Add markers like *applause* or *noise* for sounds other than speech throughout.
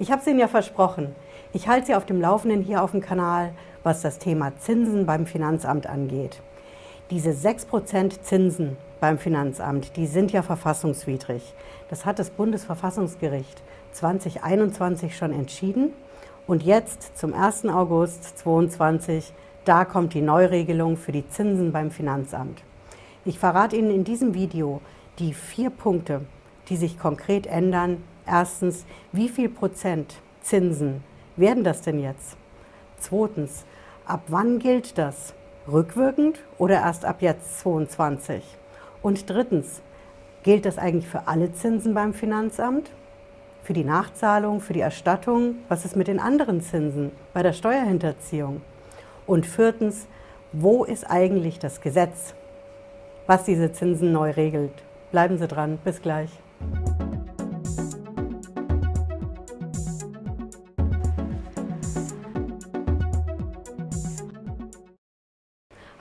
Ich habe es Ihnen ja versprochen. Ich halte Sie auf dem Laufenden hier auf dem Kanal, was das Thema Zinsen beim Finanzamt angeht. Diese 6% Zinsen beim Finanzamt, die sind ja verfassungswidrig. Das hat das Bundesverfassungsgericht 2021 schon entschieden. Und jetzt zum 1. August 2022, da kommt die Neuregelung für die Zinsen beim Finanzamt. Ich verrate Ihnen in diesem Video die vier Punkte, die sich konkret ändern. Erstens, wie viel Prozent Zinsen werden das denn jetzt? Zweitens, ab wann gilt das? Rückwirkend oder erst ab jetzt 22? Und drittens, gilt das eigentlich für alle Zinsen beim Finanzamt? Für die Nachzahlung, für die Erstattung? Was ist mit den anderen Zinsen bei der Steuerhinterziehung? Und viertens, wo ist eigentlich das Gesetz, was diese Zinsen neu regelt? Bleiben Sie dran, bis gleich.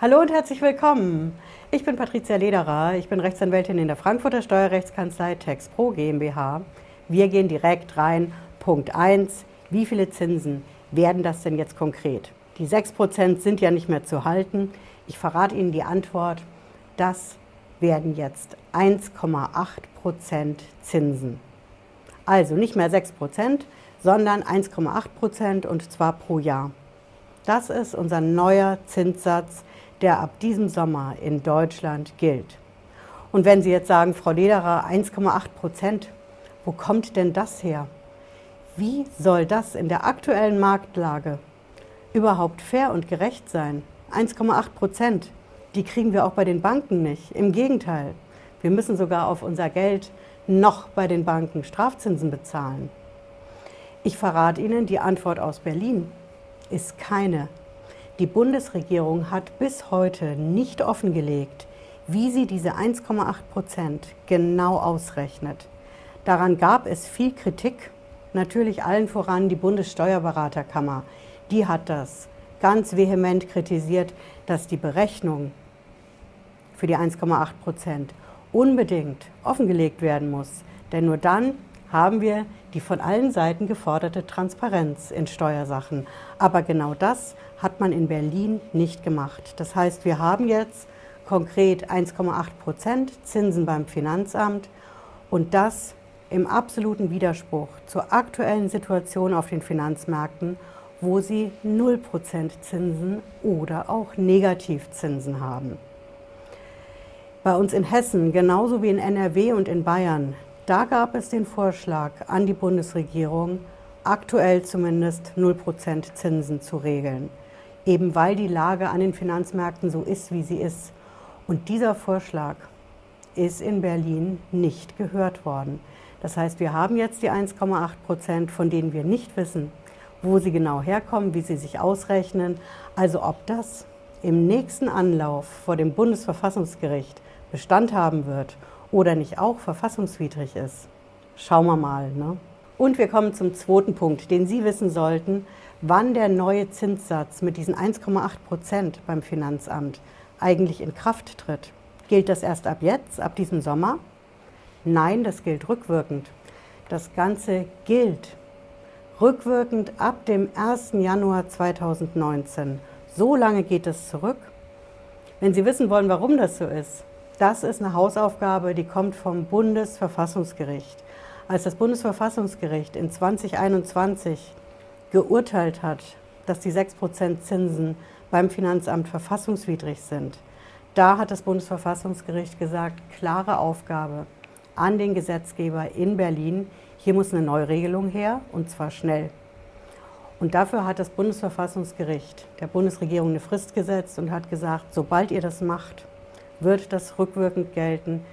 Hallo und herzlich willkommen. Ich bin Patricia Lederer, ich bin Rechtsanwältin in der Frankfurter Steuerrechtskanzlei TexPro GmbH. Wir gehen direkt rein. Punkt 1. Wie viele Zinsen werden das denn jetzt konkret? Die 6% sind ja nicht mehr zu halten. Ich verrate Ihnen die Antwort. Das werden jetzt 1,8% Zinsen. Also nicht mehr 6%, sondern 1,8% und zwar pro Jahr. Das ist unser neuer Zinssatz, der ab diesem Sommer in Deutschland gilt. Und wenn Sie jetzt sagen, Frau Lederer, 1,8% wo kommt denn das her? Wie soll das in der aktuellen Marktlage überhaupt fair und gerecht sein? 1,8 Prozent, die kriegen wir auch bei den Banken nicht. Im Gegenteil, wir müssen sogar auf unser Geld noch bei den Banken Strafzinsen bezahlen. Ich verrate Ihnen, die Antwort aus Berlin ist keine. Die Bundesregierung hat bis heute nicht offengelegt, wie sie diese 1,8 Prozent genau ausrechnet. Daran gab es viel Kritik, natürlich allen voran die Bundessteuerberaterkammer, die hat das ganz vehement kritisiert, dass die Berechnung für die 1,8 Prozent unbedingt offengelegt werden muss. Denn nur dann haben wir die von allen Seiten geforderte Transparenz in Steuersachen. Aber genau das hat man in Berlin nicht gemacht. Das heißt, wir haben jetzt konkret 1,8 Prozent Zinsen beim Finanzamt und das im absoluten Widerspruch zur aktuellen Situation auf den Finanzmärkten wo sie 0% Zinsen oder auch Negativzinsen haben. Bei uns in Hessen, genauso wie in NRW und in Bayern, da gab es den Vorschlag an die Bundesregierung, aktuell zumindest 0% Zinsen zu regeln, eben weil die Lage an den Finanzmärkten so ist, wie sie ist. Und dieser Vorschlag ist in Berlin nicht gehört worden. Das heißt, wir haben jetzt die 1,8 Prozent, von denen wir nicht wissen, wo sie genau herkommen, wie sie sich ausrechnen. Also ob das im nächsten Anlauf vor dem Bundesverfassungsgericht Bestand haben wird oder nicht auch verfassungswidrig ist. Schauen wir mal. Ne? Und wir kommen zum zweiten Punkt, den Sie wissen sollten, wann der neue Zinssatz mit diesen 1,8 Prozent beim Finanzamt eigentlich in Kraft tritt. Gilt das erst ab jetzt, ab diesem Sommer? Nein, das gilt rückwirkend. Das Ganze gilt rückwirkend ab dem 1. Januar 2019. So lange geht es zurück. Wenn Sie wissen wollen, warum das so ist, das ist eine Hausaufgabe, die kommt vom Bundesverfassungsgericht. Als das Bundesverfassungsgericht in 2021 geurteilt hat, dass die 6% Zinsen beim Finanzamt verfassungswidrig sind, da hat das Bundesverfassungsgericht gesagt, klare Aufgabe an den Gesetzgeber in Berlin, hier muss eine Neuregelung her und zwar schnell. Und dafür hat das Bundesverfassungsgericht der Bundesregierung eine Frist gesetzt und hat gesagt, sobald ihr das macht, wird das rückwirkend gelten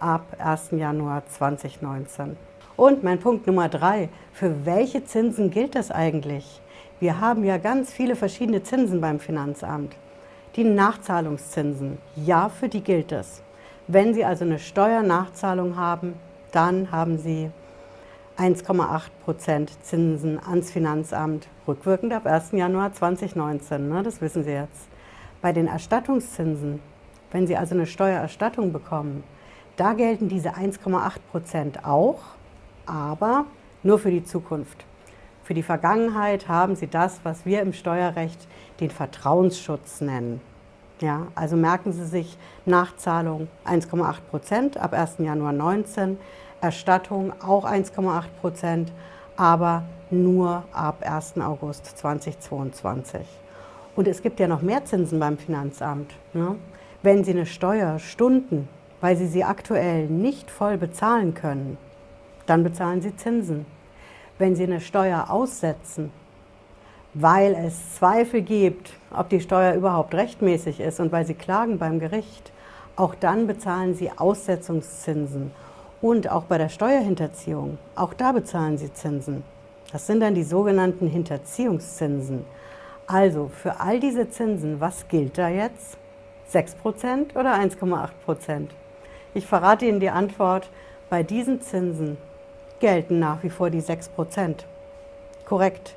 ab 1. Januar 2019. Und mein Punkt Nummer drei, für welche Zinsen gilt das eigentlich? Wir haben ja ganz viele verschiedene Zinsen beim Finanzamt. Die Nachzahlungszinsen, ja, für die gilt es. Wenn Sie also eine Steuernachzahlung haben, dann haben Sie 1,8 Prozent Zinsen ans Finanzamt, rückwirkend ab 1. Januar 2019. Ne? Das wissen Sie jetzt. Bei den Erstattungszinsen, wenn Sie also eine Steuererstattung bekommen, da gelten diese 1,8 Prozent auch, aber nur für die Zukunft. Für die Vergangenheit haben sie das, was wir im Steuerrecht den Vertrauensschutz nennen. Ja, also merken Sie sich Nachzahlung 1,8 Prozent ab 1. Januar 19, Erstattung auch 1,8 Prozent, aber nur ab 1. August 2022. Und es gibt ja noch mehr Zinsen beim Finanzamt. Ne? Wenn Sie eine Steuer stunden, weil Sie sie aktuell nicht voll bezahlen können, dann bezahlen Sie Zinsen. Wenn Sie eine Steuer aussetzen, weil es Zweifel gibt, ob die Steuer überhaupt rechtmäßig ist und weil Sie klagen beim Gericht, auch dann bezahlen Sie Aussetzungszinsen. Und auch bei der Steuerhinterziehung, auch da bezahlen Sie Zinsen. Das sind dann die sogenannten Hinterziehungszinsen. Also für all diese Zinsen, was gilt da jetzt? 6% oder 1,8%? Ich verrate Ihnen die Antwort. Bei diesen Zinsen gelten nach wie vor die 6%. Korrekt.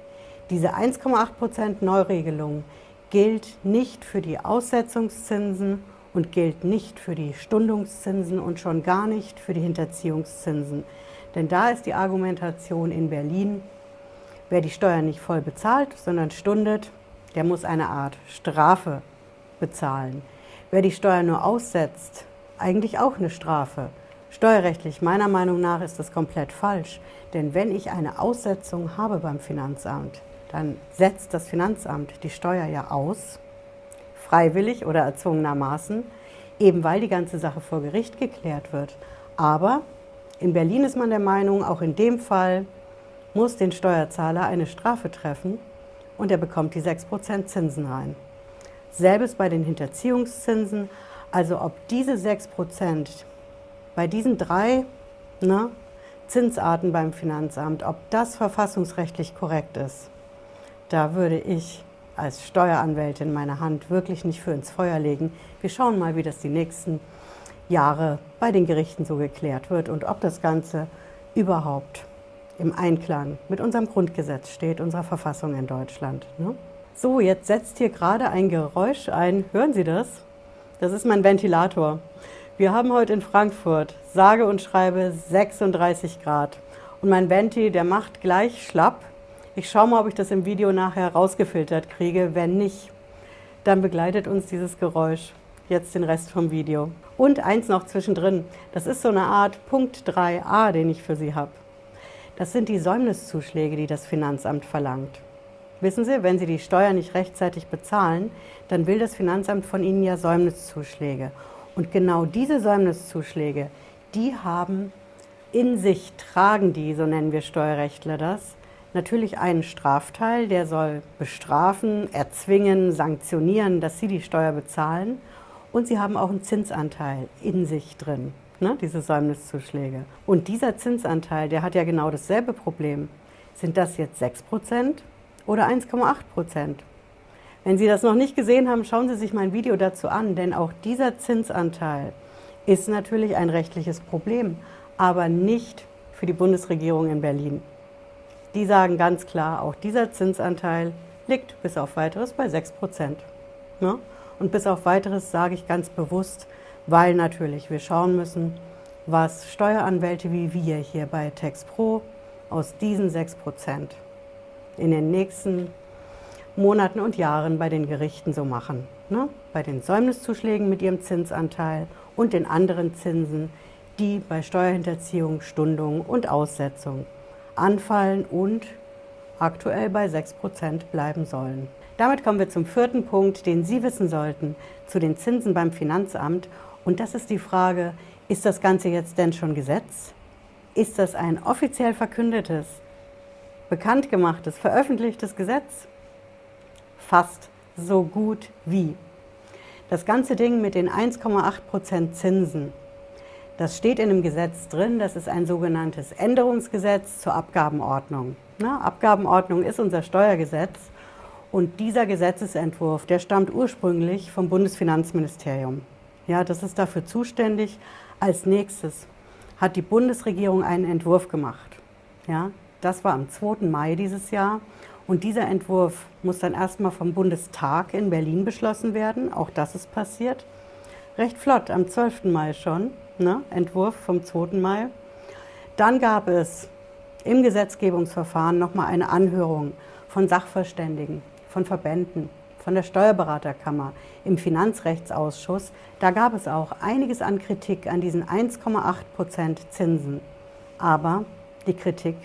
Diese 1,8% Neuregelung gilt nicht für die Aussetzungszinsen und gilt nicht für die Stundungszinsen und schon gar nicht für die Hinterziehungszinsen. Denn da ist die Argumentation in Berlin, wer die Steuern nicht voll bezahlt, sondern stundet, der muss eine Art Strafe bezahlen. Wer die Steuer nur aussetzt, eigentlich auch eine Strafe. Steuerrechtlich meiner Meinung nach ist das komplett falsch. Denn wenn ich eine Aussetzung habe beim Finanzamt, dann setzt das Finanzamt die Steuer ja aus, freiwillig oder erzwungenermaßen, eben weil die ganze Sache vor Gericht geklärt wird. Aber in Berlin ist man der Meinung, auch in dem Fall muss den Steuerzahler eine Strafe treffen und er bekommt die 6% Zinsen rein. Selbes bei den Hinterziehungszinsen, also ob diese 6% bei diesen drei ne, Zinsarten beim Finanzamt, ob das verfassungsrechtlich korrekt ist, da würde ich als Steueranwältin meine Hand wirklich nicht für ins Feuer legen. Wir schauen mal, wie das die nächsten Jahre bei den Gerichten so geklärt wird und ob das Ganze überhaupt im Einklang mit unserem Grundgesetz steht, unserer Verfassung in Deutschland. Ne? So, jetzt setzt hier gerade ein Geräusch ein. Hören Sie das? Das ist mein Ventilator. Wir haben heute in Frankfurt sage und schreibe 36 Grad. Und mein Venti, der macht gleich schlapp. Ich schaue mal, ob ich das im Video nachher rausgefiltert kriege. Wenn nicht, dann begleitet uns dieses Geräusch jetzt den Rest vom Video. Und eins noch zwischendrin. Das ist so eine Art Punkt 3a, den ich für Sie habe. Das sind die Säumniszuschläge, die das Finanzamt verlangt. Wissen Sie, wenn Sie die Steuer nicht rechtzeitig bezahlen, dann will das Finanzamt von Ihnen ja Säumniszuschläge. Und genau diese Säumniszuschläge, die haben in sich, tragen die, so nennen wir Steuerrechtler das, natürlich einen Strafteil, der soll bestrafen, erzwingen, sanktionieren, dass Sie die Steuer bezahlen. Und sie haben auch einen Zinsanteil in sich drin ne, diese Säumniszuschläge. Und dieser Zinsanteil, der hat ja genau dasselbe Problem. Sind das jetzt 6% oder 1,8%? Wenn Sie das noch nicht gesehen haben, schauen Sie sich mein Video dazu an, denn auch dieser Zinsanteil ist natürlich ein rechtliches Problem, aber nicht für die Bundesregierung in Berlin. Die sagen ganz klar, auch dieser Zinsanteil liegt bis auf weiteres bei 6% Ne? Und bis auf weiteres sage ich ganz bewusst, weil natürlich wir schauen müssen, was Steueranwälte wie wir hier bei TextPro aus diesen 6% in den nächsten Monaten und Jahren bei den Gerichten so machen. Ne? Bei den Säumniszuschlägen mit ihrem Zinsanteil und den anderen Zinsen, die bei Steuerhinterziehung, Stundung und Aussetzung anfallen und aktuell bei 6% bleiben sollen. Damit kommen wir zum vierten Punkt, den Sie wissen sollten, zu den Zinsen beim Finanzamt und das ist die Frage, ist das Ganze jetzt denn schon Gesetz? Ist das ein offiziell verkündetes, bekannt gemachtes, veröffentlichtes Gesetz? Fast so gut wie. Das ganze Ding mit den 1,8% Zinsen, das steht in dem Gesetz drin, das ist ein sogenanntes Änderungsgesetz zur Abgabenordnung. Na, Abgabenordnung ist unser Steuergesetz und dieser Gesetzesentwurf, der stammt ursprünglich vom Bundesfinanzministerium. Ja, das ist dafür zuständig. Als nächstes hat die Bundesregierung einen Entwurf gemacht. Ja, das war am 2. Mai dieses Jahr. Und dieser Entwurf muss dann erstmal vom Bundestag in Berlin beschlossen werden. Auch das ist passiert. Recht flott, am 12. Mai schon. Ne? Entwurf vom 2. Mai. Dann gab es im Gesetzgebungsverfahren nochmal eine Anhörung von Sachverständigen, von Verbänden, von der Steuerberaterkammer, im Finanzrechtsausschuss. Da gab es auch einiges an Kritik an diesen 1,8 Prozent Zinsen. Aber die Kritik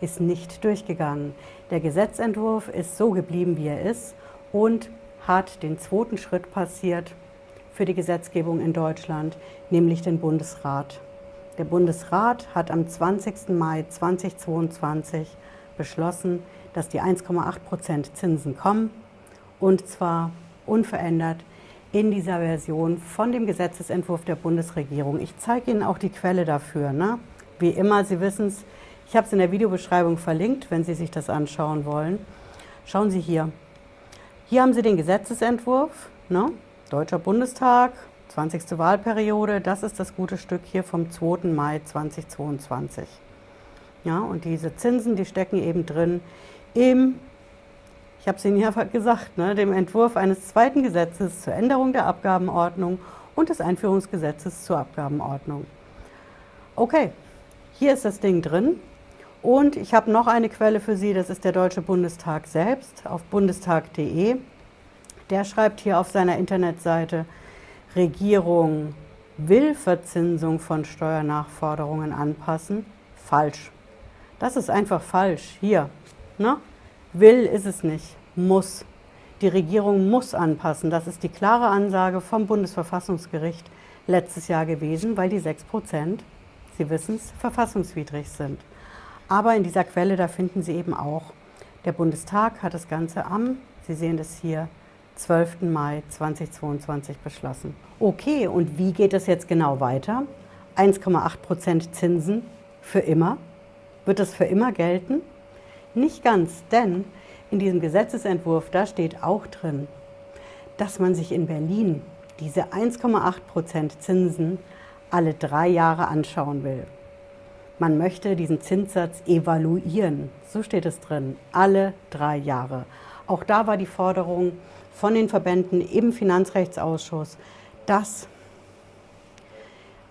ist nicht durchgegangen. Der Gesetzentwurf ist so geblieben, wie er ist und hat den zweiten Schritt passiert für die Gesetzgebung in Deutschland, nämlich den Bundesrat. Der Bundesrat hat am 20. Mai 2022 beschlossen, dass die 1,8 Prozent Zinsen kommen und zwar unverändert in dieser Version von dem Gesetzesentwurf der Bundesregierung. Ich zeige Ihnen auch die Quelle dafür. Ne? Wie immer, Sie wissen es, ich habe es in der Videobeschreibung verlinkt, wenn Sie sich das anschauen wollen. Schauen Sie hier. Hier haben Sie den Gesetzesentwurf, ne? Deutscher Bundestag, 20. Wahlperiode. Das ist das gute Stück hier vom 2. Mai 2022. Ja, und diese Zinsen, die stecken eben drin im, ich habe es Ihnen ja *laughs* gesagt, ne, dem Entwurf eines zweiten Gesetzes zur Änderung der Abgabenordnung und des Einführungsgesetzes zur Abgabenordnung. Okay, hier ist das Ding drin. Und ich habe noch eine Quelle für Sie, das ist der Deutsche Bundestag selbst auf bundestag.de. Der schreibt hier auf seiner Internetseite, Regierung will Verzinsung von Steuernachforderungen anpassen. Falsch. Das ist einfach falsch. Hier. Ne? Will ist es nicht. Muss. Die Regierung muss anpassen. Das ist die klare Ansage vom Bundesverfassungsgericht letztes Jahr gewesen, weil die 6 Prozent, Sie wissen es, verfassungswidrig sind. Aber in dieser Quelle, da finden Sie eben auch, der Bundestag hat das Ganze am, Sie sehen das hier, 12. Mai 2022 beschlossen. Okay, und wie geht es jetzt genau weiter? 1,8 Prozent Zinsen für immer? Wird das für immer gelten? Nicht ganz, denn in diesem Gesetzesentwurf, da steht auch drin, dass man sich in Berlin diese 1,8 Prozent Zinsen alle drei Jahre anschauen will. Man möchte diesen Zinssatz evaluieren. So steht es drin. Alle drei Jahre. Auch da war die Forderung von den Verbänden im Finanzrechtsausschuss, dass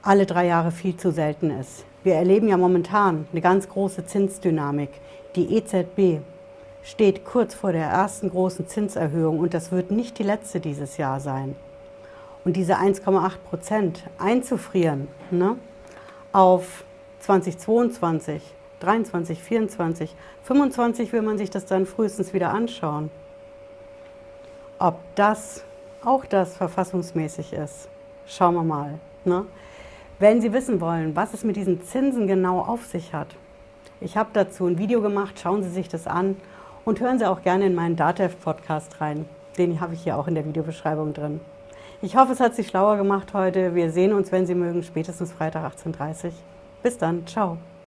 alle drei Jahre viel zu selten ist. Wir erleben ja momentan eine ganz große Zinsdynamik. Die EZB steht kurz vor der ersten großen Zinserhöhung und das wird nicht die letzte dieses Jahr sein. Und diese 1,8 Prozent einzufrieren ne, auf 2022, 23, 24, 25 will man sich das dann frühestens wieder anschauen. Ob das auch das verfassungsmäßig ist, schauen wir mal. Ne? Wenn Sie wissen wollen, was es mit diesen Zinsen genau auf sich hat, ich habe dazu ein Video gemacht, schauen Sie sich das an und hören Sie auch gerne in meinen DATEV-Podcast rein. Den habe ich hier auch in der Videobeschreibung drin. Ich hoffe, es hat Sie schlauer gemacht heute. Wir sehen uns, wenn Sie mögen, spätestens Freitag 18.30 Uhr. Bis dann, ciao.